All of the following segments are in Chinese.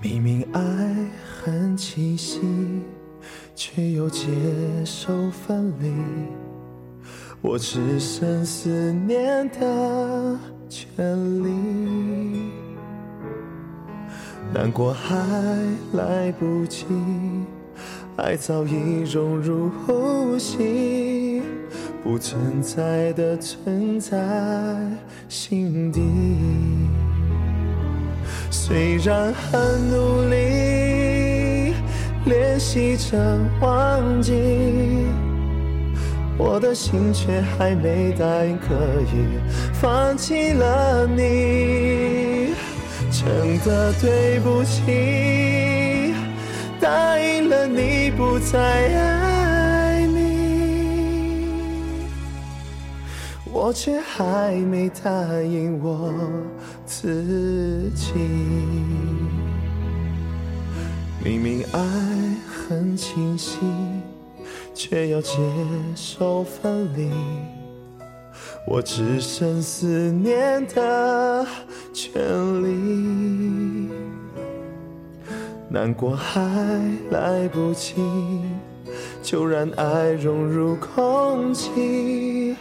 明明爱很清晰，却又接受分离，我只剩思念的权利。难过还来不及，爱早已融入呼吸，不存在的存在心底。虽然很努力练习着忘记，我的心却还没答应可以放弃了你。真的对不起，答应了你不再爱你，我却还没答应我。自己明明爱很清晰，却要接受分离，我只剩思念的权利。难过还来不及，就让爱融入空气。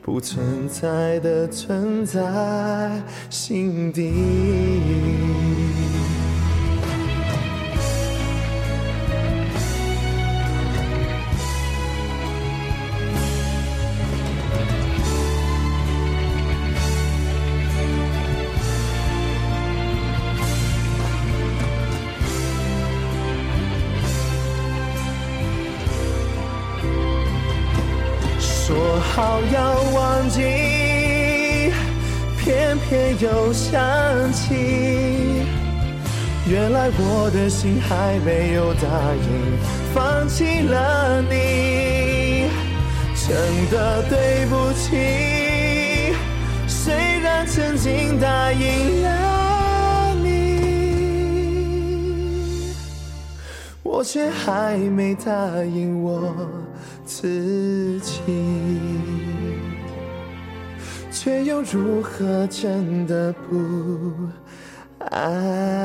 不存在的存在心底。说好要忘记，偏偏又想起。原来我的心还没有答应放弃了你，真的对不起。虽然曾经答应了你，我却还没答应我。自己，却又如何真的不爱？